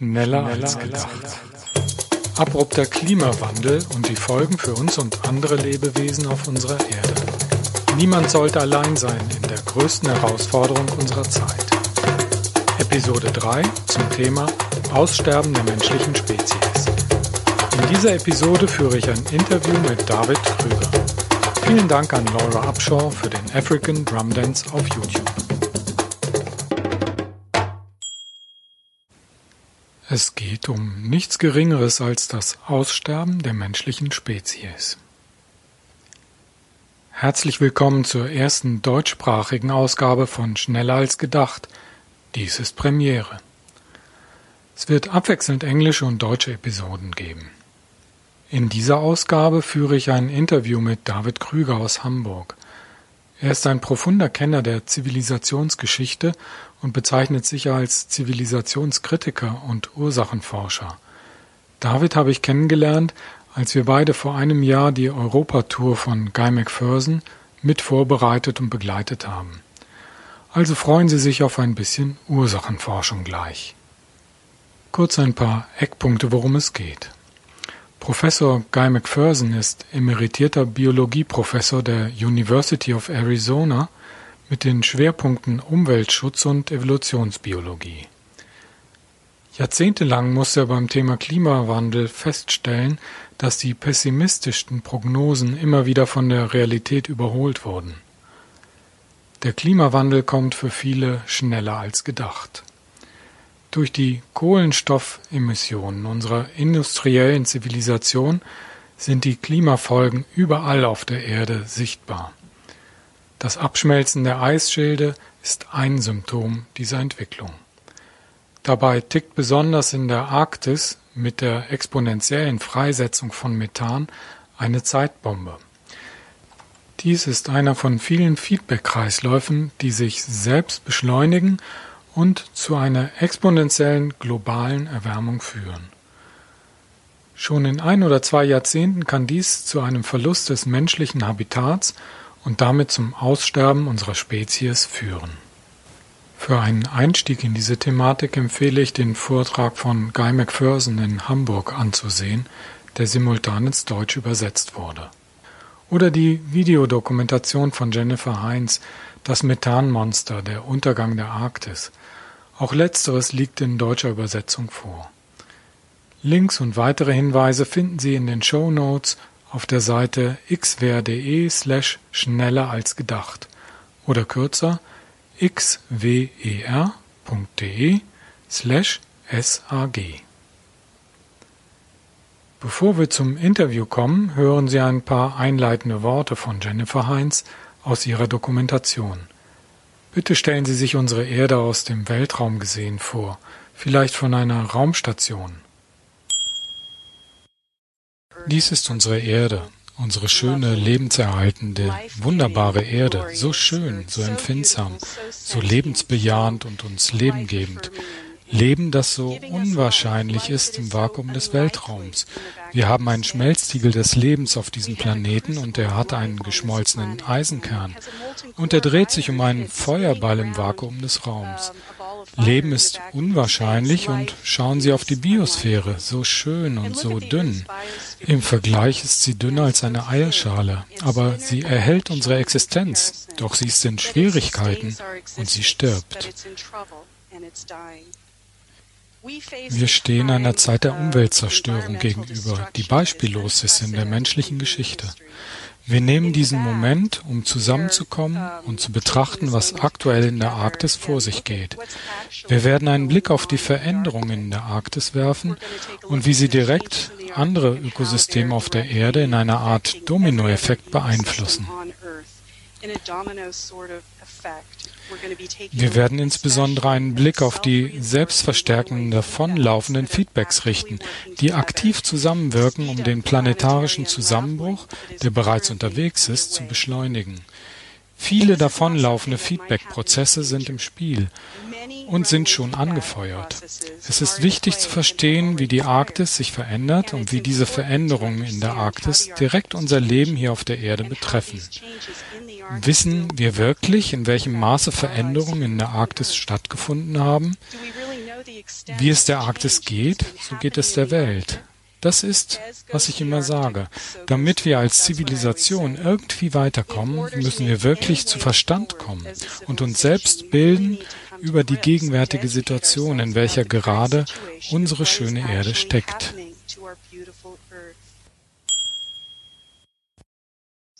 Schneller, als gedacht. Abrupter Klimawandel und die Folgen für uns und andere Lebewesen auf unserer Erde. Niemand sollte allein sein in der größten Herausforderung unserer Zeit. Episode 3 zum Thema Aussterben der menschlichen Spezies. In dieser Episode führe ich ein Interview mit David Krüger. Vielen Dank an Laura Upshaw für den African Drum Dance auf YouTube. Es geht um nichts Geringeres als das Aussterben der menschlichen Spezies. Herzlich willkommen zur ersten deutschsprachigen Ausgabe von Schneller als gedacht. Dies ist Premiere. Es wird abwechselnd englische und deutsche Episoden geben. In dieser Ausgabe führe ich ein Interview mit David Krüger aus Hamburg. Er ist ein profunder Kenner der Zivilisationsgeschichte und bezeichnet sich als Zivilisationskritiker und Ursachenforscher. David habe ich kennengelernt, als wir beide vor einem Jahr die Europatour von Guy McPherson mit vorbereitet und begleitet haben. Also freuen Sie sich auf ein bisschen Ursachenforschung gleich. Kurz ein paar Eckpunkte, worum es geht. Professor Guy McPherson ist emeritierter Biologieprofessor der University of Arizona mit den Schwerpunkten Umweltschutz und Evolutionsbiologie. Jahrzehntelang musste er beim Thema Klimawandel feststellen, dass die pessimistischsten Prognosen immer wieder von der Realität überholt wurden. Der Klimawandel kommt für viele schneller als gedacht. Durch die Kohlenstoffemissionen unserer industriellen Zivilisation sind die Klimafolgen überall auf der Erde sichtbar. Das Abschmelzen der Eisschilde ist ein Symptom dieser Entwicklung. Dabei tickt besonders in der Arktis mit der exponentiellen Freisetzung von Methan eine Zeitbombe. Dies ist einer von vielen Feedback-Kreisläufen, die sich selbst beschleunigen und zu einer exponentiellen globalen Erwärmung führen. Schon in ein oder zwei Jahrzehnten kann dies zu einem Verlust des menschlichen Habitats und damit zum Aussterben unserer Spezies führen. Für einen Einstieg in diese Thematik empfehle ich den Vortrag von Guy McPherson in Hamburg anzusehen, der simultan ins Deutsch übersetzt wurde. Oder die Videodokumentation von Jennifer Heinz, Das Methanmonster, der Untergang der Arktis, auch letzteres liegt in deutscher Übersetzung vor. Links und weitere Hinweise finden Sie in den Show Notes auf der Seite xwer.de slash schneller als gedacht oder kürzer xwer.de slash sag. Bevor wir zum Interview kommen, hören Sie ein paar einleitende Worte von Jennifer Heinz aus ihrer Dokumentation. Bitte stellen Sie sich unsere Erde aus dem Weltraum gesehen vor, vielleicht von einer Raumstation. Dies ist unsere Erde, unsere schöne, lebenserhaltende, wunderbare Erde, so schön, so empfindsam, so lebensbejahend und uns lebengebend. Leben, das so unwahrscheinlich ist im Vakuum des Weltraums. Wir haben einen Schmelztiegel des Lebens auf diesem Planeten und er hat einen geschmolzenen Eisenkern. Und er dreht sich um einen Feuerball im Vakuum des Raums. Leben ist unwahrscheinlich und schauen Sie auf die Biosphäre, so schön und so dünn. Im Vergleich ist sie dünner als eine Eierschale, aber sie erhält unsere Existenz, doch sie ist in Schwierigkeiten und sie stirbt. Wir stehen einer Zeit der Umweltzerstörung gegenüber, die beispiellos ist in der menschlichen Geschichte. Wir nehmen diesen Moment, um zusammenzukommen und zu betrachten, was aktuell in der Arktis vor sich geht. Wir werden einen Blick auf die Veränderungen in der Arktis werfen und wie sie direkt andere Ökosysteme auf der Erde in einer Art Dominoeffekt beeinflussen. Wir werden insbesondere einen Blick auf die selbstverstärkenden davonlaufenden Feedbacks richten, die aktiv zusammenwirken, um den planetarischen Zusammenbruch, der bereits unterwegs ist, zu beschleunigen. Viele davonlaufende Feedback-Prozesse sind im Spiel und sind schon angefeuert. Es ist wichtig zu verstehen, wie die Arktis sich verändert und wie diese Veränderungen in der Arktis direkt unser Leben hier auf der Erde betreffen. Wissen wir wirklich, in welchem Maße Veränderungen in der Arktis stattgefunden haben? Wie es der Arktis geht, so geht es der Welt. Das ist, was ich immer sage. Damit wir als Zivilisation irgendwie weiterkommen, müssen wir wirklich zu Verstand kommen und uns selbst bilden über die gegenwärtige Situation, in welcher gerade unsere schöne Erde steckt.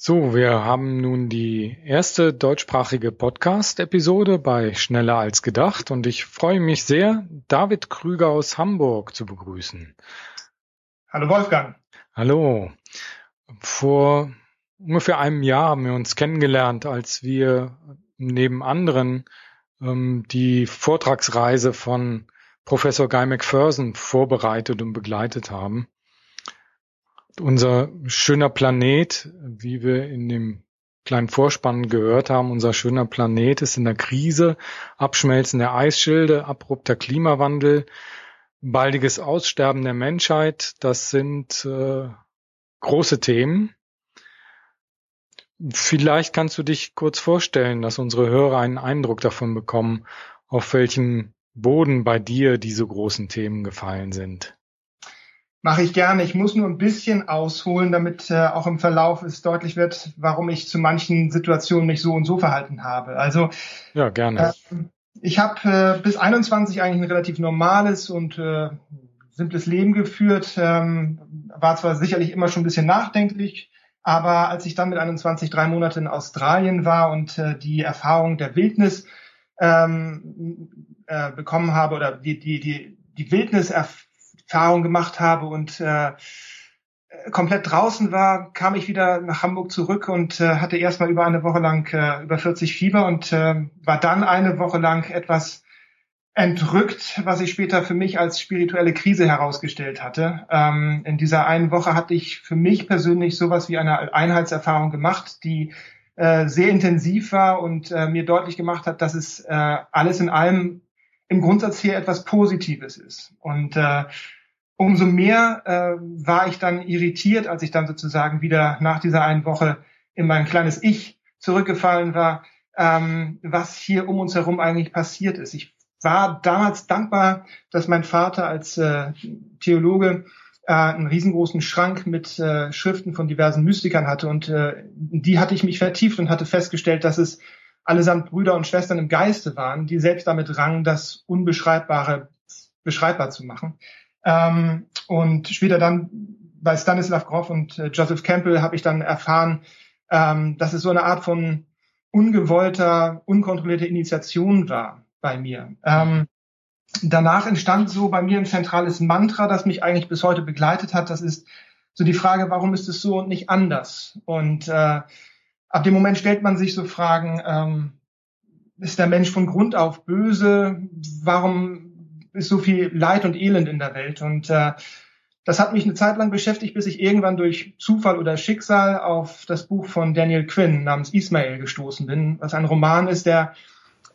So, wir haben nun die erste deutschsprachige Podcast-Episode bei Schneller als gedacht und ich freue mich sehr, David Krüger aus Hamburg zu begrüßen. Hallo Wolfgang. Hallo. Vor ungefähr einem Jahr haben wir uns kennengelernt, als wir neben anderen ähm, die Vortragsreise von Professor Guy McPherson vorbereitet und begleitet haben. Unser schöner Planet, wie wir in dem kleinen Vorspann gehört haben, unser schöner Planet ist in der Krise, Abschmelzen der Eisschilde, abrupter Klimawandel, baldiges Aussterben der Menschheit, das sind äh, große Themen. Vielleicht kannst du dich kurz vorstellen, dass unsere Hörer einen Eindruck davon bekommen, auf welchen Boden bei dir diese großen Themen gefallen sind. Mache ich gerne. Ich muss nur ein bisschen ausholen, damit äh, auch im Verlauf es deutlich wird, warum ich zu manchen Situationen mich so und so verhalten habe. Also ja, gerne. Äh, ich habe äh, bis 21 eigentlich ein relativ normales und äh, simples Leben geführt. Ähm, war zwar sicherlich immer schon ein bisschen nachdenklich, aber als ich dann mit 21 drei Monate in Australien war und äh, die Erfahrung der Wildnis ähm, äh, bekommen habe oder die, die, die, die Wildniserfahrung gemacht habe und äh, komplett draußen war, kam ich wieder nach Hamburg zurück und äh, hatte erstmal über eine Woche lang äh, über 40 Fieber und äh, war dann eine Woche lang etwas entrückt, was ich später für mich als spirituelle Krise herausgestellt hatte. Ähm, in dieser einen Woche hatte ich für mich persönlich sowas wie eine Einheitserfahrung gemacht, die äh, sehr intensiv war und äh, mir deutlich gemacht hat, dass es äh, alles in allem im Grundsatz hier etwas Positives ist. Und äh, umso mehr äh, war ich dann irritiert, als ich dann sozusagen wieder nach dieser einen Woche in mein kleines Ich zurückgefallen war, ähm, was hier um uns herum eigentlich passiert ist. Ich war damals dankbar, dass mein Vater als äh, Theologe äh, einen riesengroßen Schrank mit äh, Schriften von diversen Mystikern hatte und äh, die hatte ich mich vertieft und hatte festgestellt, dass es allesamt Brüder und Schwestern im Geiste waren, die selbst damit rangen, das Unbeschreibbare beschreibbar zu machen. Ähm, und später dann bei Stanislav Grof und äh, Joseph Campbell habe ich dann erfahren, ähm, dass es so eine Art von ungewollter, unkontrollierter Initiation war bei mir. Ähm, danach entstand so bei mir ein zentrales Mantra, das mich eigentlich bis heute begleitet hat. Das ist so die Frage, warum ist es so und nicht anders? Und äh, ab dem Moment stellt man sich so Fragen, ähm, ist der Mensch von Grund auf böse? Warum ist so viel Leid und Elend in der Welt? Und äh, das hat mich eine Zeit lang beschäftigt, bis ich irgendwann durch Zufall oder Schicksal auf das Buch von Daniel Quinn namens Ismael gestoßen bin, was ein Roman ist, der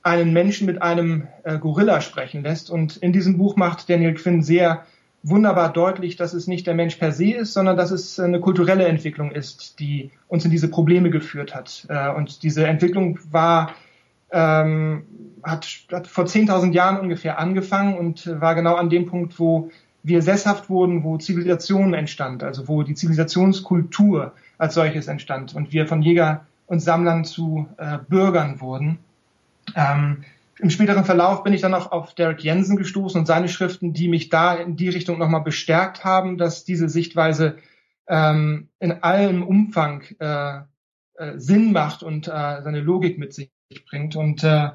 einen Menschen mit einem äh, Gorilla sprechen lässt. Und in diesem Buch macht Daniel Quinn sehr wunderbar deutlich, dass es nicht der Mensch per se ist, sondern dass es eine kulturelle Entwicklung ist, die uns in diese Probleme geführt hat. Äh, und diese Entwicklung war ähm, hat, hat vor 10.000 Jahren ungefähr angefangen und war genau an dem Punkt, wo wir sesshaft wurden, wo Zivilisation entstand, also wo die Zivilisationskultur als solches entstand und wir von Jäger und Sammlern zu äh, Bürgern wurden. Ähm, Im späteren Verlauf bin ich dann auch auf Derek Jensen gestoßen und seine Schriften, die mich da in die Richtung nochmal bestärkt haben, dass diese Sichtweise ähm, in allem Umfang äh, äh, Sinn macht und äh, seine Logik mit sich bringt. Und äh,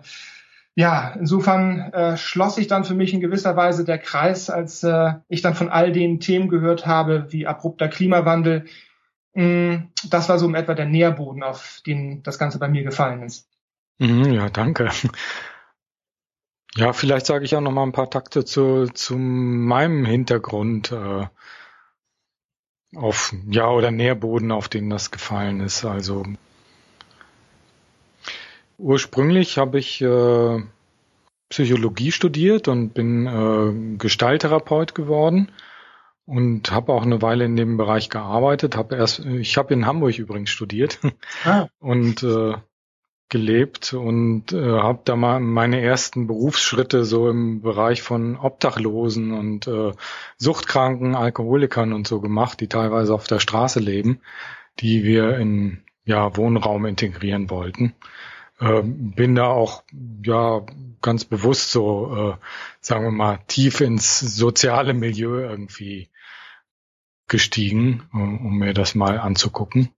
ja, insofern äh, schloss sich dann für mich in gewisser Weise der Kreis, als äh, ich dann von all den Themen gehört habe, wie abrupter Klimawandel. Mm, das war so in etwa der Nährboden, auf den das Ganze bei mir gefallen ist. Mhm, ja, danke. Ja, vielleicht sage ich auch noch mal ein paar Takte zu, zu meinem Hintergrund äh, auf ja oder Nährboden, auf den das gefallen ist. Also ursprünglich habe ich äh, Psychologie studiert und bin äh, Gestalttherapeut geworden und habe auch eine Weile in dem Bereich gearbeitet. Habe erst, ich habe in Hamburg übrigens studiert ah. und äh, gelebt und äh, habe da mal meine ersten Berufsschritte so im Bereich von Obdachlosen und äh, Suchtkranken, Alkoholikern und so gemacht, die teilweise auf der Straße leben, die wir in ja, Wohnraum integrieren wollten. Äh, bin da auch ja ganz bewusst so, äh, sagen wir mal, tief ins soziale Milieu irgendwie gestiegen, um mir das mal anzugucken.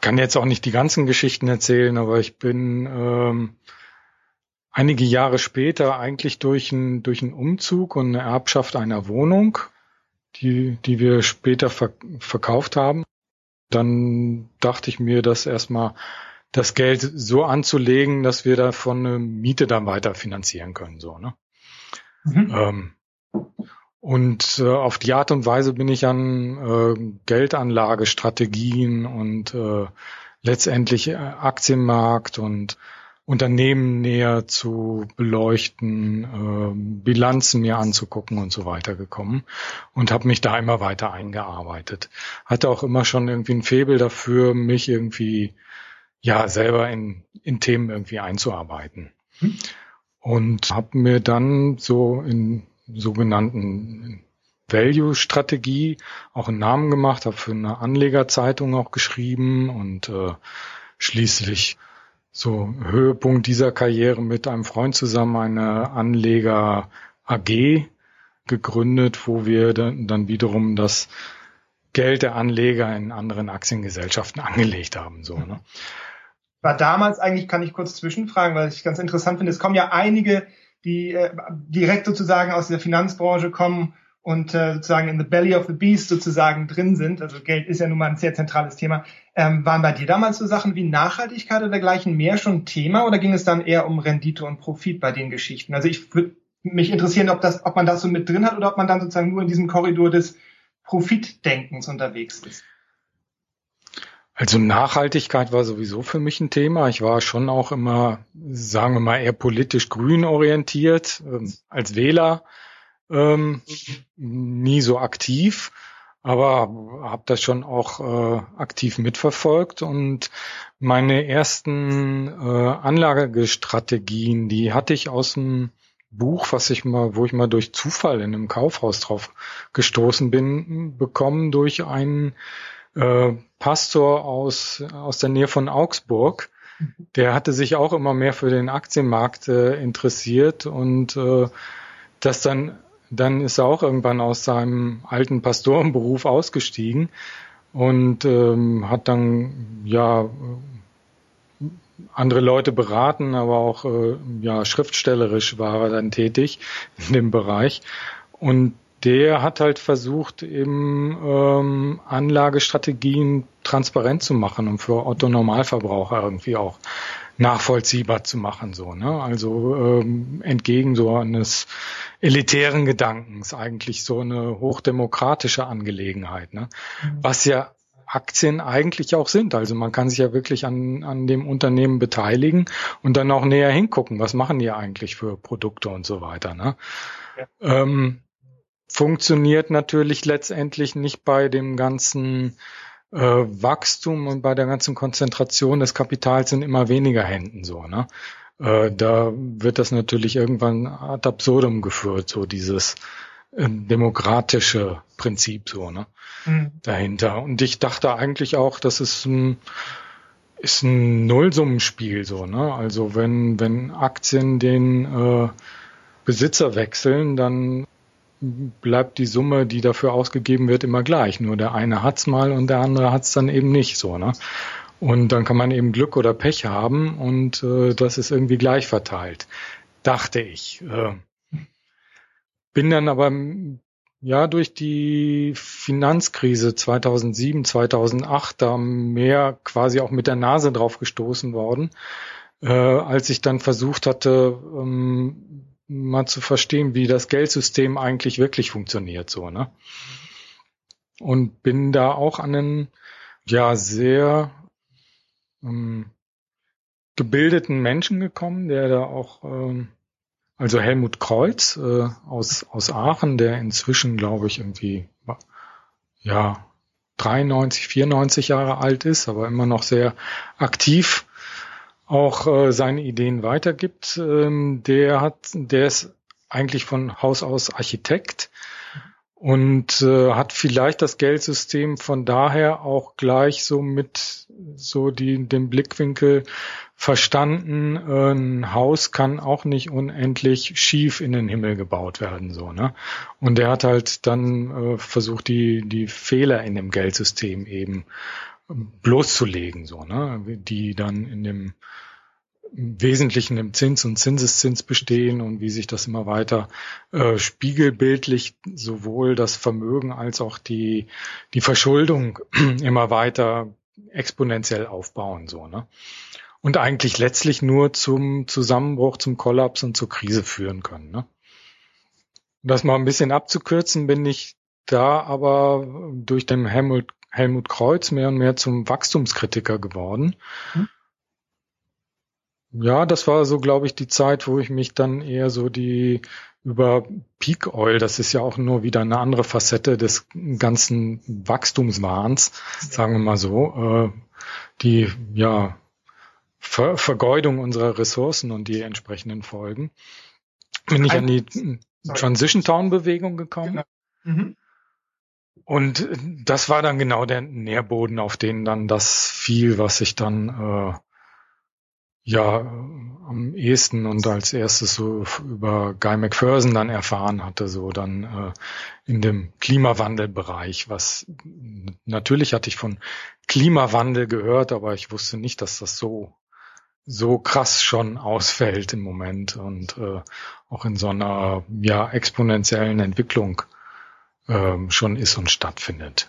Kann jetzt auch nicht die ganzen Geschichten erzählen, aber ich bin ähm, einige Jahre später eigentlich durch einen durch einen Umzug und eine Erbschaft einer Wohnung, die die wir später ver verkauft haben, dann dachte ich mir, dass erstmal das Geld so anzulegen, dass wir davon eine Miete dann weiter finanzieren können, so ne. Mhm. Ähm, und äh, auf die Art und Weise bin ich an äh, Geldanlagestrategien und äh, letztendlich äh, Aktienmarkt und Unternehmen näher zu beleuchten, äh, Bilanzen mir anzugucken und so weiter gekommen und habe mich da immer weiter eingearbeitet. Hatte auch immer schon irgendwie ein Febel dafür, mich irgendwie ja selber in, in Themen irgendwie einzuarbeiten. Hm. Und habe mir dann so in sogenannten Value-Strategie auch einen Namen gemacht, habe für eine Anlegerzeitung auch geschrieben und äh, schließlich so Höhepunkt dieser Karriere mit einem Freund zusammen eine Anleger AG gegründet, wo wir dann, wiederum das Geld der Anleger in anderen Aktiengesellschaften angelegt haben. So, ne? War damals eigentlich, kann ich kurz zwischenfragen, weil ich ganz interessant finde, es kommen ja einige die äh, direkt sozusagen aus der Finanzbranche kommen und äh, sozusagen in the belly of the beast sozusagen drin sind, also Geld ist ja nun mal ein sehr zentrales Thema, ähm, waren bei dir damals so Sachen wie Nachhaltigkeit oder dergleichen mehr schon Thema oder ging es dann eher um Rendite und Profit bei den Geschichten? Also ich würde mich interessieren, ob das, ob man das so mit drin hat oder ob man dann sozusagen nur in diesem Korridor des Profitdenkens unterwegs ist. Also Nachhaltigkeit war sowieso für mich ein Thema. Ich war schon auch immer, sagen wir mal, eher politisch grün orientiert, ähm, als Wähler ähm, nie so aktiv, aber habe das schon auch äh, aktiv mitverfolgt und meine ersten äh, Anlagestrategien, die hatte ich aus dem Buch, was ich mal, wo ich mal durch Zufall in einem Kaufhaus drauf gestoßen bin, bekommen durch einen äh, Pastor aus, aus der Nähe von Augsburg. Der hatte sich auch immer mehr für den Aktienmarkt äh, interessiert und äh, das dann, dann ist er auch irgendwann aus seinem alten Pastorenberuf ausgestiegen und ähm, hat dann ja andere Leute beraten, aber auch äh, ja schriftstellerisch war er dann tätig in dem Bereich. Und der hat halt versucht, eben ähm, Anlagestrategien transparent zu machen und für Otto Normalverbraucher irgendwie auch nachvollziehbar zu machen, so, ne? Also ähm, entgegen so eines elitären Gedankens eigentlich so eine hochdemokratische Angelegenheit, ne? Mhm. Was ja Aktien eigentlich auch sind. Also man kann sich ja wirklich an, an dem Unternehmen beteiligen und dann auch näher hingucken, was machen die eigentlich für Produkte und so weiter. Ne? Ja. Ähm, funktioniert natürlich letztendlich nicht bei dem ganzen äh, Wachstum und bei der ganzen Konzentration des Kapitals in immer weniger Händen so, ne? Äh, da wird das natürlich irgendwann ad absurdum geführt, so dieses äh, demokratische Prinzip so, ne? Mhm. Dahinter. Und ich dachte eigentlich auch, das ist ein ist ein Nullsummenspiel so, ne? Also wenn wenn Aktien den äh, Besitzer wechseln, dann bleibt die Summe, die dafür ausgegeben wird, immer gleich. Nur der eine hat's mal und der andere hat's dann eben nicht so. Ne? Und dann kann man eben Glück oder Pech haben und äh, das ist irgendwie gleich verteilt, dachte ich. Äh, bin dann aber ja durch die Finanzkrise 2007, 2008 da mehr quasi auch mit der Nase drauf gestoßen worden, äh, als ich dann versucht hatte, ähm, mal zu verstehen, wie das Geldsystem eigentlich wirklich funktioniert, so, ne? Und bin da auch an einen, ja, sehr ähm, gebildeten Menschen gekommen, der da auch, ähm, also Helmut Kreuz äh, aus, aus Aachen, der inzwischen, glaube ich, irgendwie, ja, 93, 94 Jahre alt ist, aber immer noch sehr aktiv auch äh, seine Ideen weitergibt. Ähm, der hat, der ist eigentlich von Haus aus Architekt und äh, hat vielleicht das Geldsystem von daher auch gleich so mit so die den Blickwinkel verstanden, ein Haus kann auch nicht unendlich schief in den Himmel gebaut werden, so, ne? Und er hat halt dann äh, versucht, die, die Fehler in dem Geldsystem eben bloßzulegen, so, ne? Die dann in dem Wesentlichen im Zins und Zinseszins bestehen und wie sich das immer weiter äh, spiegelbildlich sowohl das Vermögen als auch die, die Verschuldung immer weiter exponentiell aufbauen, so, ne? Und eigentlich letztlich nur zum Zusammenbruch, zum Kollaps und zur Krise führen können, ne? Um das mal ein bisschen abzukürzen, bin ich da aber durch den Helmut, Helmut Kreuz mehr und mehr zum Wachstumskritiker geworden. Hm. Ja, das war so, glaube ich, die Zeit, wo ich mich dann eher so die über Peak Oil, das ist ja auch nur wieder eine andere Facette des ganzen Wachstumswahns, sagen wir mal so, äh, die ja Ver Vergeudung unserer Ressourcen und die entsprechenden Folgen. Bin ich an die Transition Town Bewegung gekommen. Genau. Mhm. Und das war dann genau der Nährboden, auf den dann das fiel, was ich dann äh, ja am ehesten und als erstes so über Guy McPherson dann erfahren hatte, so dann äh, in dem Klimawandelbereich, was natürlich hatte ich von Klimawandel gehört, aber ich wusste nicht, dass das so so krass schon ausfällt im Moment und äh, auch in so einer ja exponentiellen Entwicklung äh, schon ist und stattfindet.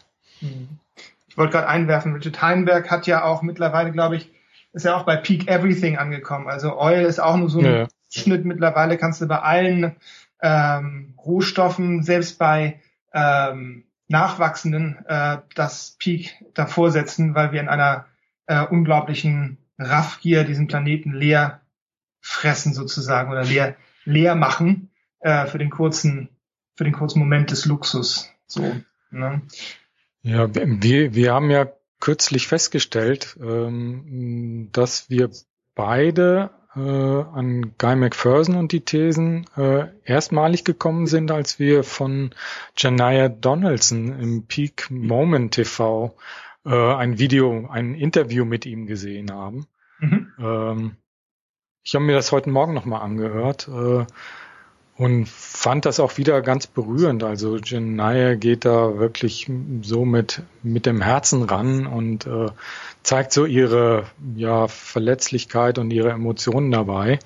Ich wollte gerade einwerfen, Richard Heinberg hat ja auch mittlerweile, glaube ich, ist ja auch bei Peak Everything angekommen. Also Oil ist auch nur so ein ja. Schnitt. Mittlerweile kannst du bei allen ähm, Rohstoffen, selbst bei ähm, nachwachsenden, äh, das Peak davor setzen, weil wir in einer äh, unglaublichen Raffgier diesen Planeten leer fressen sozusagen oder leer, leer machen äh, für den kurzen, für den kurzen Moment des Luxus. So, ne? Ja, wir, wir haben ja kürzlich festgestellt, ähm, dass wir beide äh, an Guy McPherson und die Thesen äh, erstmalig gekommen sind, als wir von Janaya Donaldson im Peak Moment TV äh, ein Video, ein Interview mit ihm gesehen haben. Mhm. Ähm, ich habe mir das heute Morgen nochmal angehört äh, und fand das auch wieder ganz berührend. Also Janaya geht da wirklich so mit, mit dem Herzen ran und äh, zeigt so ihre ja, Verletzlichkeit und ihre Emotionen dabei,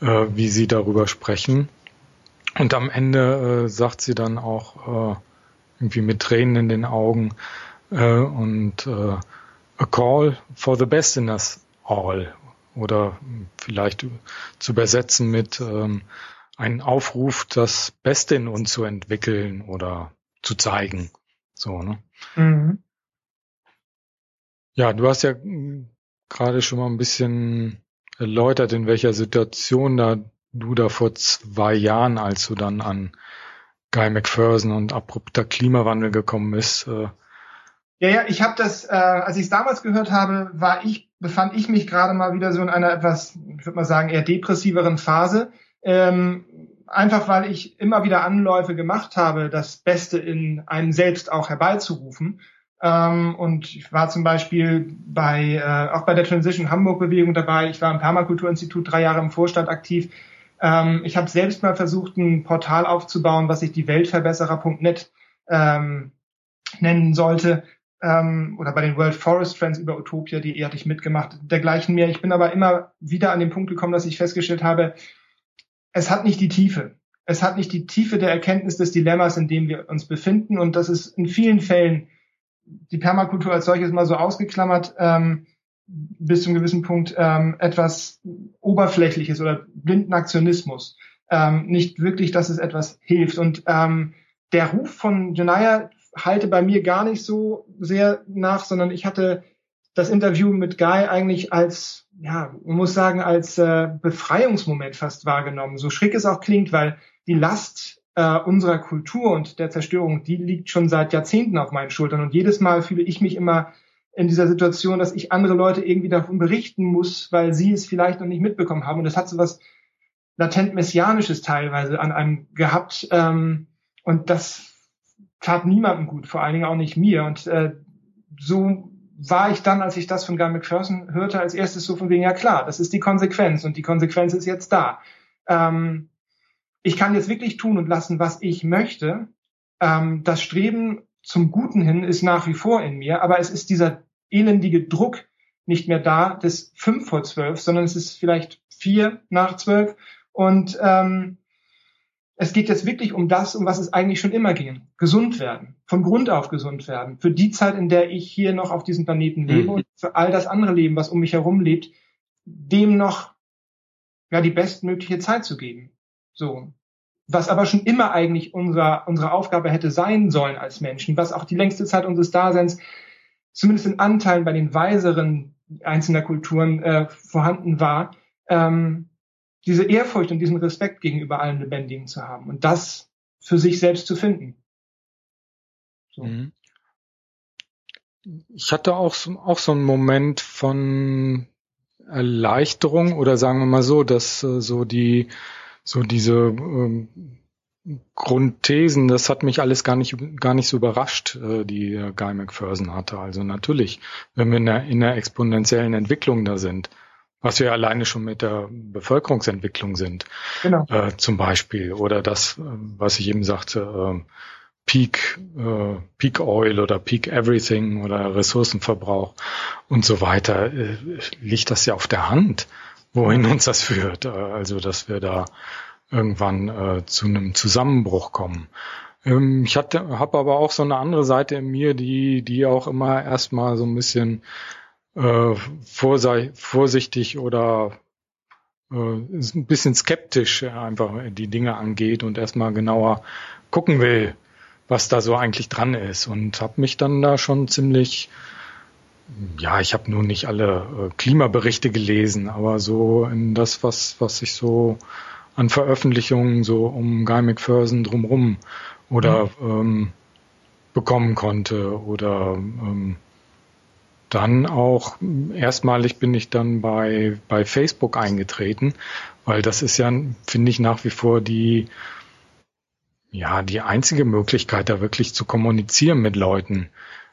äh, wie sie darüber sprechen. Und am Ende äh, sagt sie dann auch äh, irgendwie mit Tränen in den Augen, äh, und äh, A Call for the Best in Us All oder vielleicht zu übersetzen mit ähm, ein Aufruf, das Beste in uns zu entwickeln oder zu zeigen. So, ne? Mhm. Ja, du hast ja hm, gerade schon mal ein bisschen erläutert, in welcher Situation da du da vor zwei Jahren, als du dann an Guy McPherson und abrupter Klimawandel gekommen bist, äh, ja, ja, ich habe das, äh, als ich es damals gehört habe, war ich, befand ich mich gerade mal wieder so in einer etwas, ich würde mal sagen, eher depressiveren Phase. Ähm, einfach weil ich immer wieder Anläufe gemacht habe, das Beste in einem selbst auch herbeizurufen. Ähm, und ich war zum Beispiel bei, äh, auch bei der Transition Hamburg Bewegung dabei. Ich war im Permakulturinstitut drei Jahre im Vorstand aktiv. Ähm, ich habe selbst mal versucht, ein Portal aufzubauen, was sich die Weltverbesserer.net ähm, nennen sollte ähm, oder bei den World Forest Friends über Utopia, die hatte ich mitgemacht, dergleichen mehr. Ich bin aber immer wieder an den Punkt gekommen, dass ich festgestellt habe, es hat nicht die Tiefe. Es hat nicht die Tiefe der Erkenntnis des Dilemmas, in dem wir uns befinden. Und das ist in vielen Fällen die Permakultur als solches mal so ausgeklammert, ähm, bis zu einem gewissen Punkt ähm, etwas Oberflächliches oder blinden Aktionismus. Ähm, nicht wirklich, dass es etwas hilft. Und ähm, der Ruf von Janaya halte bei mir gar nicht so sehr nach, sondern ich hatte das Interview mit Guy eigentlich als, ja, man muss sagen, als äh, Befreiungsmoment fast wahrgenommen. So schräg es auch klingt, weil die Last äh, unserer Kultur und der Zerstörung, die liegt schon seit Jahrzehnten auf meinen Schultern. Und jedes Mal fühle ich mich immer in dieser Situation, dass ich andere Leute irgendwie davon berichten muss, weil sie es vielleicht noch nicht mitbekommen haben. Und das hat so was latent Messianisches teilweise an einem gehabt. Ähm, und das tat niemandem gut, vor allen Dingen auch nicht mir. Und äh, so war ich dann, als ich das von Guy McPherson hörte, als erstes so von wegen, ja klar, das ist die Konsequenz und die Konsequenz ist jetzt da. Ähm, ich kann jetzt wirklich tun und lassen, was ich möchte. Ähm, das Streben zum Guten hin ist nach wie vor in mir, aber es ist dieser elendige Druck nicht mehr da des fünf vor zwölf, sondern es ist vielleicht vier nach zwölf und ähm, es geht jetzt wirklich um das, um was es eigentlich schon immer ging. Gesund werden. Von Grund auf gesund werden. Für die Zeit, in der ich hier noch auf diesem Planeten lebe mhm. und für all das andere Leben, was um mich herum lebt, dem noch ja die bestmögliche Zeit zu geben. So. Was aber schon immer eigentlich unser, unsere Aufgabe hätte sein sollen als Menschen, was auch die längste Zeit unseres Daseins, zumindest in Anteilen bei den weiseren einzelner Kulturen äh, vorhanden war, ähm, diese Ehrfurcht und diesen Respekt gegenüber allen Lebendigen zu haben und das für sich selbst zu finden. So. Mhm. Ich hatte auch so, auch so einen Moment von Erleichterung oder sagen wir mal so, dass äh, so die so diese ähm, Grundthesen, das hat mich alles gar nicht gar nicht so überrascht, äh, die äh, Guy McPherson hatte. Also natürlich, wenn wir in der, in der exponentiellen Entwicklung da sind, was wir alleine schon mit der Bevölkerungsentwicklung sind, genau. äh, zum Beispiel, oder das, äh, was ich eben sagte, äh, Peak, äh, Peak Oil oder Peak Everything oder Ressourcenverbrauch und so weiter, äh, liegt das ja auf der Hand, wohin uns das führt. Äh, also, dass wir da irgendwann äh, zu einem Zusammenbruch kommen. Ähm, ich hatte, habe aber auch so eine andere Seite in mir, die, die auch immer erstmal so ein bisschen äh, vorsichtig oder äh, ein bisschen skeptisch einfach die Dinge angeht und erstmal genauer gucken will, was da so eigentlich dran ist und habe mich dann da schon ziemlich ja, ich habe nur nicht alle äh, Klimaberichte gelesen, aber so in das, was, was ich so an Veröffentlichungen so um Guy McPherson drumrum oder mhm. ähm, bekommen konnte oder ähm, dann auch erstmalig bin ich dann bei, bei Facebook eingetreten, weil das ist ja, finde ich, nach wie vor die, ja, die einzige Möglichkeit, da wirklich zu kommunizieren mit Leuten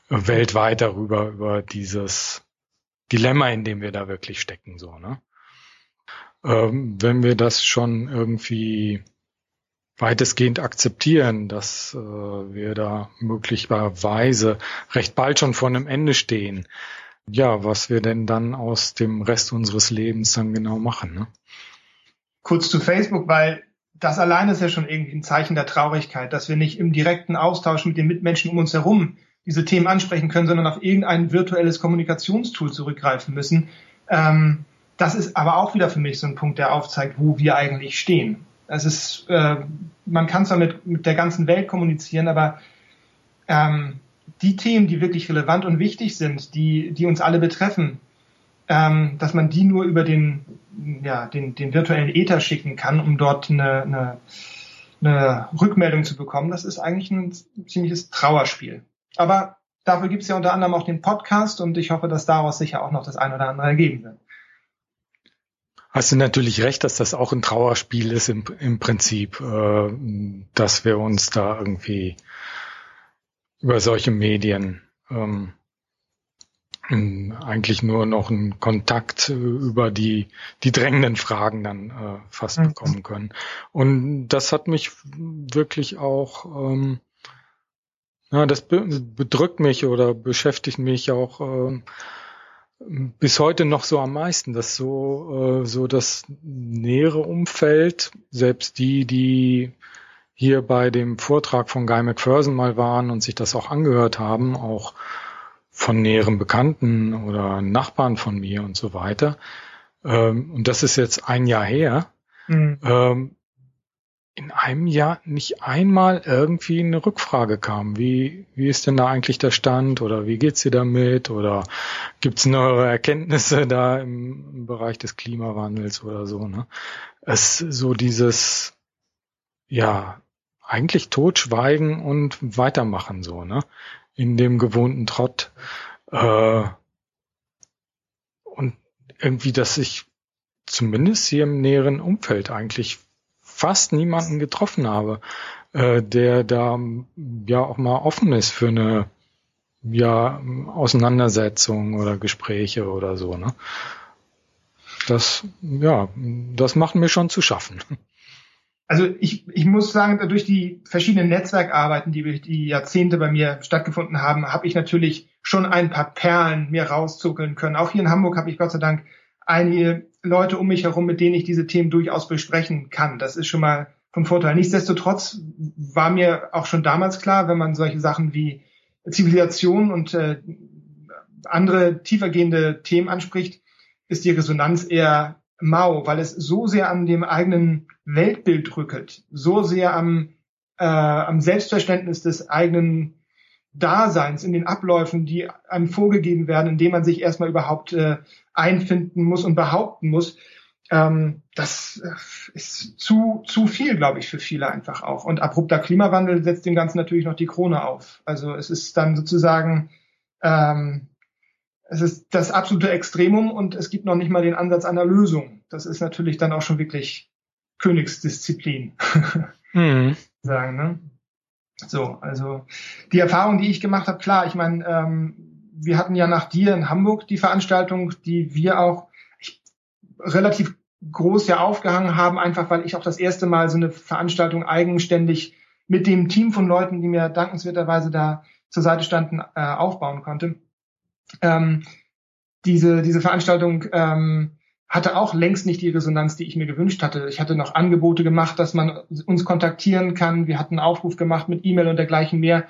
äh, weltweit darüber, über dieses Dilemma, in dem wir da wirklich stecken, so, ne? Ähm, wenn wir das schon irgendwie weitestgehend akzeptieren, dass äh, wir da möglicherweise recht bald schon vor einem Ende stehen. Ja, was wir denn dann aus dem Rest unseres Lebens dann genau machen. Ne? Kurz zu Facebook, weil das alleine ist ja schon irgendwie ein Zeichen der Traurigkeit, dass wir nicht im direkten Austausch mit den Mitmenschen um uns herum diese Themen ansprechen können, sondern auf irgendein virtuelles Kommunikationstool zurückgreifen müssen. Ähm, das ist aber auch wieder für mich so ein Punkt, der aufzeigt, wo wir eigentlich stehen. Es ist, äh, man kann zwar mit, mit der ganzen Welt kommunizieren, aber ähm, die Themen, die wirklich relevant und wichtig sind, die, die uns alle betreffen, ähm, dass man die nur über den, ja, den, den virtuellen Ether schicken kann, um dort eine, eine, eine Rückmeldung zu bekommen, das ist eigentlich ein ziemliches Trauerspiel. Aber dafür gibt es ja unter anderem auch den Podcast und ich hoffe, dass daraus sicher auch noch das ein oder andere ergeben wird. Hast du natürlich recht, dass das auch ein Trauerspiel ist im, im Prinzip, äh, dass wir uns da irgendwie über solche Medien ähm, eigentlich nur noch einen Kontakt über die, die drängenden Fragen dann äh, fast mhm. bekommen können. Und das hat mich wirklich auch, ähm, ja, das bedrückt mich oder beschäftigt mich auch äh, bis heute noch so am meisten, dass so, äh, so das nähere Umfeld, selbst die, die hier bei dem Vortrag von Guy McPherson mal waren und sich das auch angehört haben, auch von näheren Bekannten oder Nachbarn von mir und so weiter. Ähm, und das ist jetzt ein Jahr her. Mhm. Ähm, in einem Jahr nicht einmal irgendwie eine Rückfrage kam. Wie, wie ist denn da eigentlich der Stand oder wie geht's dir damit oder gibt's neue Erkenntnisse da im, im, Bereich des Klimawandels oder so, ne? Es so dieses, ja, eigentlich totschweigen und weitermachen, so, ne? In dem gewohnten Trott. Äh, und irgendwie, dass ich zumindest hier im näheren Umfeld eigentlich fast niemanden getroffen habe, äh, der da ja auch mal offen ist für eine ja Auseinandersetzung oder Gespräche oder so, ne? Das ja, das macht mir schon zu schaffen. Also ich, ich muss sagen, durch die verschiedenen Netzwerkarbeiten, die durch die Jahrzehnte bei mir stattgefunden haben, habe ich natürlich schon ein paar Perlen mir rauszuckeln können. Auch hier in Hamburg habe ich Gott sei Dank einige Leute um mich herum, mit denen ich diese Themen durchaus besprechen kann. Das ist schon mal vom Vorteil. Nichtsdestotrotz war mir auch schon damals klar, wenn man solche Sachen wie Zivilisation und äh, andere tiefergehende Themen anspricht, ist die Resonanz eher mau, weil es so sehr an dem eigenen Weltbild rückelt, so sehr am, äh, am Selbstverständnis des eigenen Daseins, in den Abläufen, die einem vorgegeben werden, indem man sich erstmal überhaupt äh, einfinden muss und behaupten muss. Ähm, das äh, ist zu, zu viel, glaube ich, für viele einfach auch. Und abrupter Klimawandel setzt dem Ganzen natürlich noch die Krone auf. Also es ist dann sozusagen, ähm, es ist das absolute Extremum und es gibt noch nicht mal den Ansatz einer Lösung. Das ist natürlich dann auch schon wirklich Königsdisziplin. Mhm. Sagen, ne? So, also die Erfahrung, die ich gemacht habe, klar, ich meine, ähm, wir hatten ja nach dir in Hamburg die Veranstaltung, die wir auch ich, relativ groß ja aufgehangen haben, einfach weil ich auch das erste Mal so eine Veranstaltung eigenständig mit dem Team von Leuten, die mir dankenswerterweise da zur Seite standen, äh, aufbauen konnte. Ähm, diese, diese Veranstaltung ähm, hatte auch längst nicht die Resonanz, die ich mir gewünscht hatte. Ich hatte noch Angebote gemacht, dass man uns kontaktieren kann. Wir hatten einen Aufruf gemacht mit E-Mail und dergleichen mehr.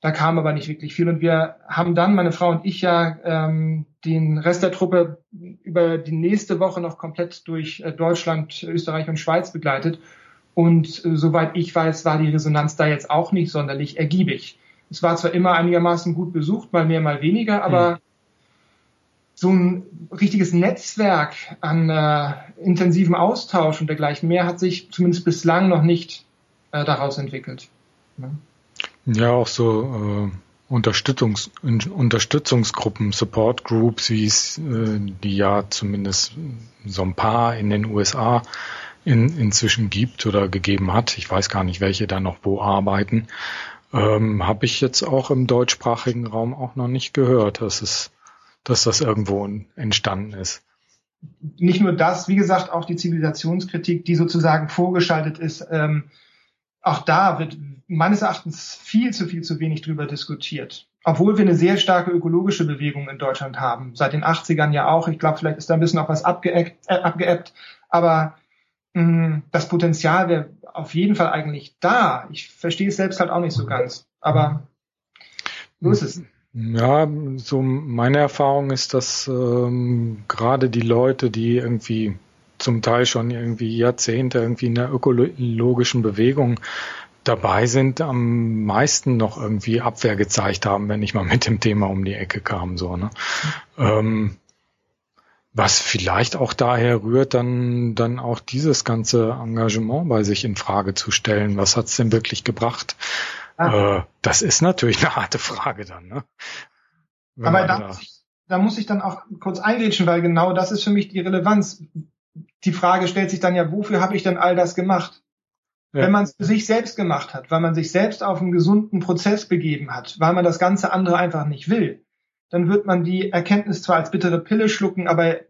Da kam aber nicht wirklich viel. Und wir haben dann, meine Frau und ich ja, ähm, den Rest der Truppe über die nächste Woche noch komplett durch äh, Deutschland, Österreich und Schweiz begleitet. Und äh, soweit ich weiß, war die Resonanz da jetzt auch nicht sonderlich ergiebig. Es war zwar immer einigermaßen gut besucht, mal mehr, mal weniger, aber mhm so ein richtiges Netzwerk an äh, intensivem Austausch und dergleichen mehr hat sich zumindest bislang noch nicht äh, daraus entwickelt. Ja, ja auch so äh, Unterstützungs Unterstützungsgruppen, Support Groups, wie es äh, die ja zumindest so ein paar in den USA in, inzwischen gibt oder gegeben hat. Ich weiß gar nicht, welche da noch wo arbeiten. Ähm, Habe ich jetzt auch im deutschsprachigen Raum auch noch nicht gehört. Das ist dass das irgendwo entstanden ist. Nicht nur das, wie gesagt, auch die Zivilisationskritik, die sozusagen vorgeschaltet ist. Ähm, auch da wird meines Erachtens viel zu viel zu wenig drüber diskutiert. Obwohl wir eine sehr starke ökologische Bewegung in Deutschland haben. Seit den 80ern ja auch. Ich glaube, vielleicht ist da ein bisschen auch was abgeebbt. Äh, abgeebbt aber das Potenzial wäre auf jeden Fall eigentlich da. Ich verstehe es selbst halt auch nicht so ganz. Aber so ist es. Ja, so meine Erfahrung ist, dass ähm, gerade die Leute, die irgendwie zum Teil schon irgendwie Jahrzehnte irgendwie in der ökologischen Bewegung dabei sind, am meisten noch irgendwie Abwehr gezeigt haben, wenn ich mal mit dem Thema um die Ecke kam, so, ne? Ähm, was vielleicht auch daher rührt, dann, dann auch dieses ganze Engagement bei sich in Frage zu stellen. Was hat's denn wirklich gebracht? Ah. Äh, das ist natürlich eine harte Frage dann. Ne? Aber da, da, muss ich, da muss ich dann auch kurz eingrätschen, weil genau das ist für mich die Relevanz. Die Frage stellt sich dann ja, wofür habe ich denn all das gemacht? Ja. Wenn man es für sich selbst gemacht hat, weil man sich selbst auf einen gesunden Prozess begeben hat, weil man das ganze andere einfach nicht will, dann wird man die Erkenntnis zwar als bittere Pille schlucken, aber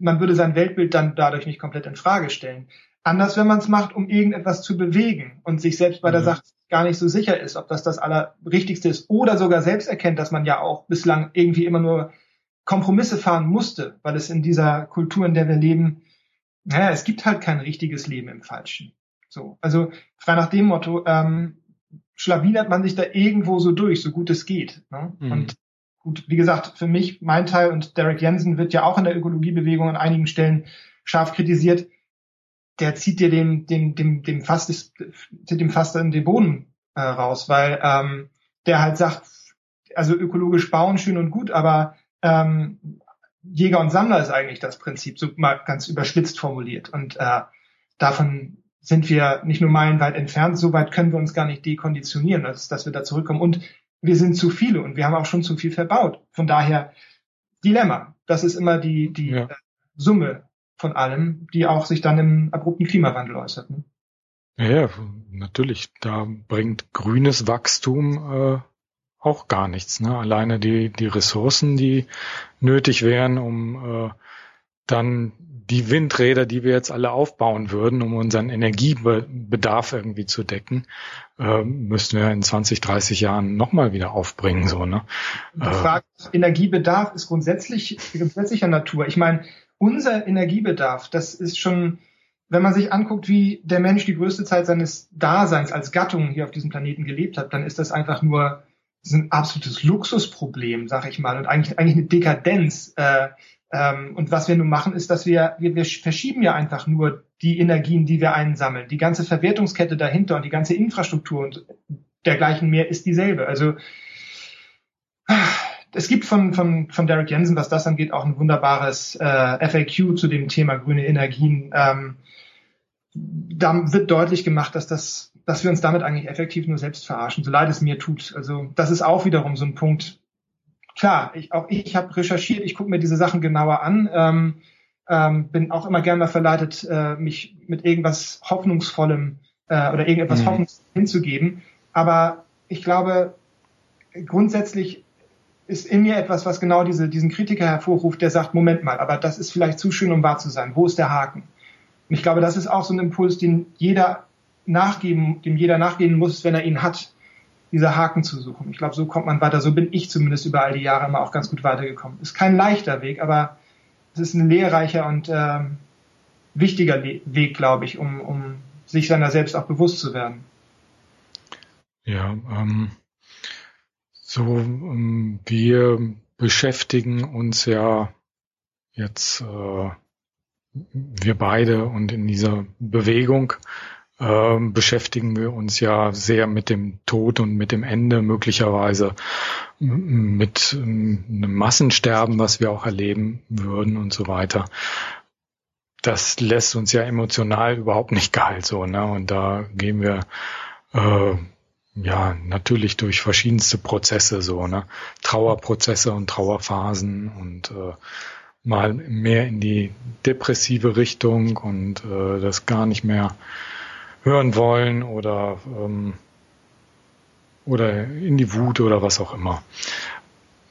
man würde sein Weltbild dann dadurch nicht komplett in Frage stellen. Anders, wenn man es macht, um irgendetwas zu bewegen und sich selbst bei der mhm. Sache gar nicht so sicher ist, ob das das Allerrichtigste ist oder sogar selbst erkennt, dass man ja auch bislang irgendwie immer nur Kompromisse fahren musste, weil es in dieser Kultur, in der wir leben, naja, es gibt halt kein richtiges Leben im Falschen. So, also frei nach dem Motto, ähm, schlawinert man sich da irgendwo so durch, so gut es geht. Ne? Mhm. Und gut, wie gesagt, für mich, mein Teil und Derek Jensen wird ja auch in der Ökologiebewegung an einigen Stellen scharf kritisiert der zieht dir dem, dem, dem, dem fast, zieht dem fast in den Boden äh, raus, weil ähm, der halt sagt, also ökologisch bauen schön und gut, aber ähm, Jäger und Sammler ist eigentlich das Prinzip, so mal ganz überspitzt formuliert. Und äh, davon sind wir nicht nur meilenweit entfernt, so weit können wir uns gar nicht dekonditionieren, als dass wir da zurückkommen. Und wir sind zu viele und wir haben auch schon zu viel verbaut. Von daher Dilemma. Das ist immer die, die ja. Summe von allem, die auch sich dann im abrupten Klimawandel äußert. Ne? Ja, natürlich. Da bringt grünes Wachstum äh, auch gar nichts. Ne? Alleine die, die Ressourcen, die nötig wären, um äh, dann die Windräder, die wir jetzt alle aufbauen würden, um unseren Energiebedarf irgendwie zu decken, äh, müssten wir in 20, 30 Jahren nochmal wieder aufbringen. So, ne? Die Frage, äh, Energiebedarf ist grundsätzlich grundsätzlicher Natur. Ich meine, unser Energiebedarf, das ist schon, wenn man sich anguckt, wie der Mensch die größte Zeit seines Daseins als Gattung hier auf diesem Planeten gelebt hat, dann ist das einfach nur das ist ein absolutes Luxusproblem, sag ich mal, und eigentlich, eigentlich eine Dekadenz. Äh, ähm, und was wir nun machen, ist, dass wir, wir, wir verschieben ja einfach nur die Energien, die wir einsammeln. Die ganze Verwertungskette dahinter und die ganze Infrastruktur und dergleichen mehr ist dieselbe. Also es gibt von, von, von Derek Jensen, was das angeht, auch ein wunderbares äh, FAQ zu dem Thema grüne Energien. Ähm, da wird deutlich gemacht, dass das, dass wir uns damit eigentlich effektiv nur selbst verarschen, so leid es mir tut. Also das ist auch wiederum so ein Punkt, klar, ich, auch ich habe recherchiert, ich gucke mir diese Sachen genauer an, ähm, ähm, bin auch immer gerne mal verleitet, äh, mich mit irgendwas Hoffnungsvollem äh, oder irgendetwas mhm. Hoffnungsvollem hinzugeben. Aber ich glaube, grundsätzlich ist in mir etwas, was genau diese, diesen Kritiker hervorruft, der sagt, Moment mal, aber das ist vielleicht zu schön, um wahr zu sein. Wo ist der Haken? Und ich glaube, das ist auch so ein Impuls, den jeder nachgeben, dem jeder nachgehen muss, wenn er ihn hat dieser Haken zu suchen. Ich glaube, so kommt man weiter. So bin ich zumindest über all die Jahre immer auch ganz gut weitergekommen. Ist kein leichter Weg, aber es ist ein lehrreicher und ähm, wichtiger Weg, glaube ich, um, um sich seiner selbst auch bewusst zu werden. Ja, ähm, so ähm, wir beschäftigen uns ja jetzt äh, wir beide und in dieser Bewegung ähm, beschäftigen wir uns ja sehr mit dem Tod und mit dem Ende, möglicherweise mit einem Massensterben, was wir auch erleben würden und so weiter. Das lässt uns ja emotional überhaupt nicht kalt so, ne? Und da gehen wir äh, ja natürlich durch verschiedenste Prozesse so, ne? Trauerprozesse und Trauerphasen und äh, mal mehr in die depressive Richtung und äh, das gar nicht mehr hören wollen oder, ähm, oder in die Wut oder was auch immer.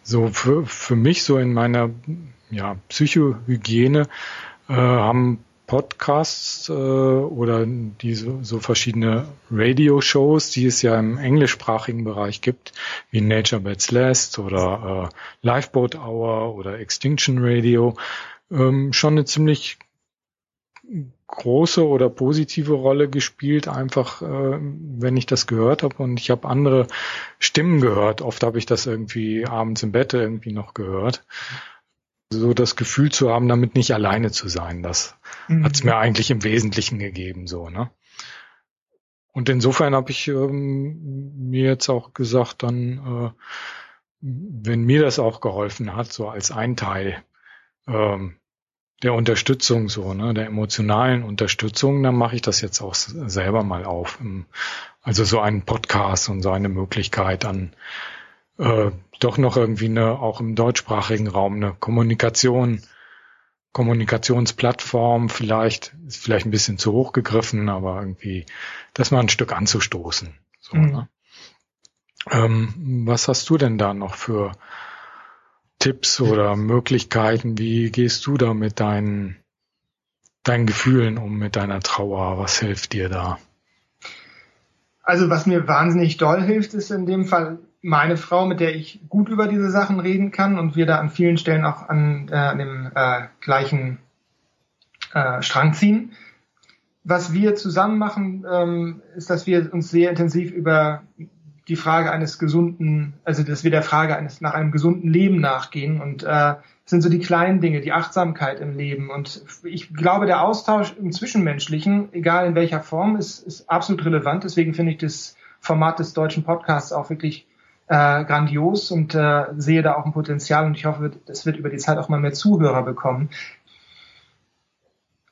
So für, für mich so in meiner ja, Psychohygiene äh, haben Podcasts äh, oder diese so verschiedene Radio-Shows, die es ja im englischsprachigen Bereich gibt, wie Nature Beds Last oder äh, Lifeboat Hour oder Extinction Radio, ähm, schon eine ziemlich große oder positive Rolle gespielt, einfach äh, wenn ich das gehört habe und ich habe andere Stimmen gehört. Oft habe ich das irgendwie abends im Bett irgendwie noch gehört. So das Gefühl zu haben, damit nicht alleine zu sein, das mhm. hat es mir eigentlich im Wesentlichen gegeben, so, ne? Und insofern habe ich ähm, mir jetzt auch gesagt, dann, äh, wenn mir das auch geholfen hat, so als ein Teil, ähm, der Unterstützung so, ne, der emotionalen Unterstützung, dann mache ich das jetzt auch selber mal auf. Also so einen Podcast und so eine Möglichkeit an äh, doch noch irgendwie eine, auch im deutschsprachigen Raum eine Kommunikation, Kommunikationsplattform vielleicht, ist vielleicht ein bisschen zu hoch gegriffen, aber irgendwie das mal ein Stück anzustoßen. So, mhm. ne? ähm, was hast du denn da noch für Tipps oder Möglichkeiten? Wie gehst du da mit deinen, deinen Gefühlen um, mit deiner Trauer? Was hilft dir da? Also was mir wahnsinnig doll hilft, ist in dem Fall meine Frau, mit der ich gut über diese Sachen reden kann und wir da an vielen Stellen auch an, äh, an dem äh, gleichen äh, Strang ziehen. Was wir zusammen machen, ähm, ist, dass wir uns sehr intensiv über die Frage eines gesunden, also dass wir der Frage eines nach einem gesunden Leben nachgehen und äh, sind so die kleinen Dinge, die Achtsamkeit im Leben und ich glaube, der Austausch im Zwischenmenschlichen, egal in welcher Form, ist, ist absolut relevant. Deswegen finde ich das Format des deutschen Podcasts auch wirklich äh, grandios und äh, sehe da auch ein Potenzial und ich hoffe, es wird über die Zeit auch mal mehr Zuhörer bekommen.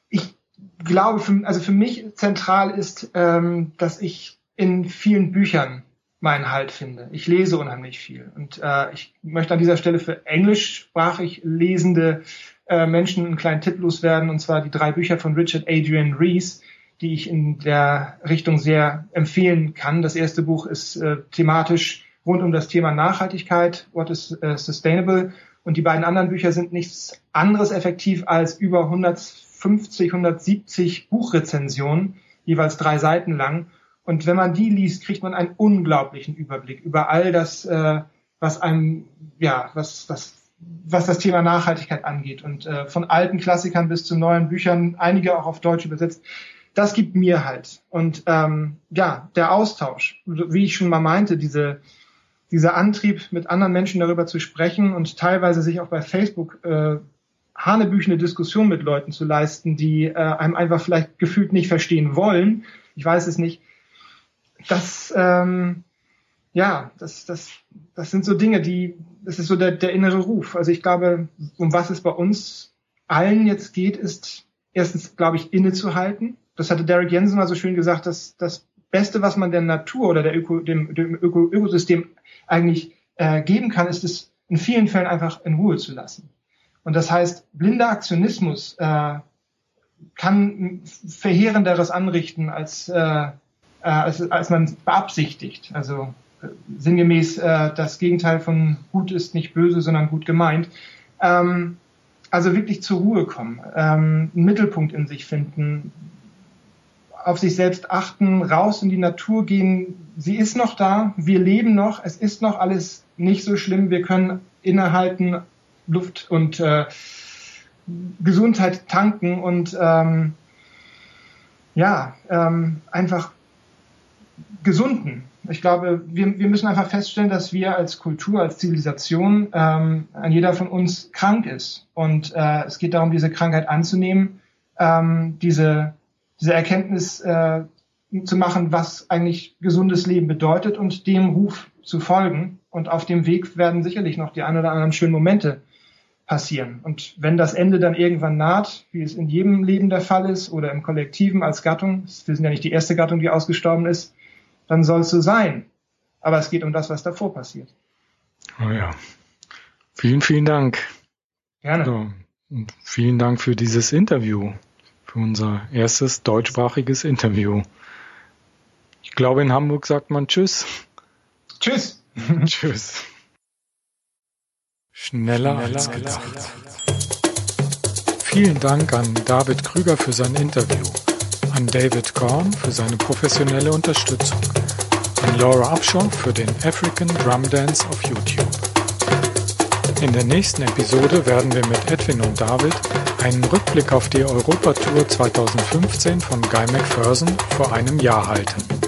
Ich glaube, für, also für mich zentral ist, ähm, dass ich in vielen Büchern meinen Halt finde. Ich lese unheimlich viel und äh, ich möchte an dieser Stelle für englischsprachig lesende äh, Menschen einen kleinen Tipp loswerden und zwar die drei Bücher von Richard Adrian Rees, die ich in der Richtung sehr empfehlen kann. Das erste Buch ist äh, thematisch rund um das Thema Nachhaltigkeit, What is uh, Sustainable und die beiden anderen Bücher sind nichts anderes effektiv als über 150, 170 Buchrezensionen, jeweils drei Seiten lang und wenn man die liest, kriegt man einen unglaublichen Überblick über all das, äh, was einem, ja, was, was, was das Thema Nachhaltigkeit angeht. Und äh, von alten Klassikern bis zu neuen Büchern, einige auch auf Deutsch übersetzt. Das gibt mir halt. Und ähm, ja, der Austausch, wie ich schon mal meinte, diese, dieser Antrieb, mit anderen Menschen darüber zu sprechen und teilweise sich auch bei Facebook äh, hanebüchene Diskussion mit Leuten zu leisten, die äh, einem einfach vielleicht gefühlt nicht verstehen wollen. Ich weiß es nicht das, ähm, ja, das, das, das sind so Dinge, die, das ist so der, der innere Ruf. Also ich glaube, um was es bei uns allen jetzt geht, ist erstens, glaube ich, innezuhalten. Das hatte Derek Jensen mal so schön gesagt, dass das Beste, was man der Natur oder der Öko, dem, dem Öko, Ökosystem eigentlich äh, geben kann, ist es in vielen Fällen einfach in Ruhe zu lassen. Und das heißt, blinder Aktionismus äh, kann verheerenderes anrichten als äh, äh, als, als man beabsichtigt. Also äh, sinngemäß äh, das Gegenteil von gut ist nicht böse, sondern gut gemeint. Ähm, also wirklich zur Ruhe kommen, ähm, einen Mittelpunkt in sich finden, auf sich selbst achten, raus in die Natur gehen. Sie ist noch da, wir leben noch, es ist noch alles nicht so schlimm, wir können innehalten, Luft und äh, Gesundheit tanken und ähm, ja, ähm, einfach gesunden. Ich glaube, wir, wir müssen einfach feststellen, dass wir als Kultur, als Zivilisation, ähm, jeder von uns krank ist. Und äh, es geht darum, diese Krankheit anzunehmen, ähm, diese, diese Erkenntnis äh, zu machen, was eigentlich gesundes Leben bedeutet und dem Ruf zu folgen. Und auf dem Weg werden sicherlich noch die ein oder anderen schönen Momente passieren. Und wenn das Ende dann irgendwann naht, wie es in jedem Leben der Fall ist oder im Kollektiven als Gattung, wir sind ja nicht die erste Gattung, die ausgestorben ist, dann soll es so sein. Aber es geht um das, was davor passiert. Oh ja. Vielen, vielen Dank. Gerne. So, und vielen Dank für dieses Interview, für unser erstes deutschsprachiges Interview. Ich glaube, in Hamburg sagt man Tschüss. Tschüss. Tschüss. Schneller, Schneller als gedacht. Vielen Dank an David Krüger für sein Interview an David Korn für seine professionelle Unterstützung, an Laura Upshaw für den African Drum Dance auf YouTube. In der nächsten Episode werden wir mit Edwin und David einen Rückblick auf die Europatour 2015 von Guy McPherson vor einem Jahr halten.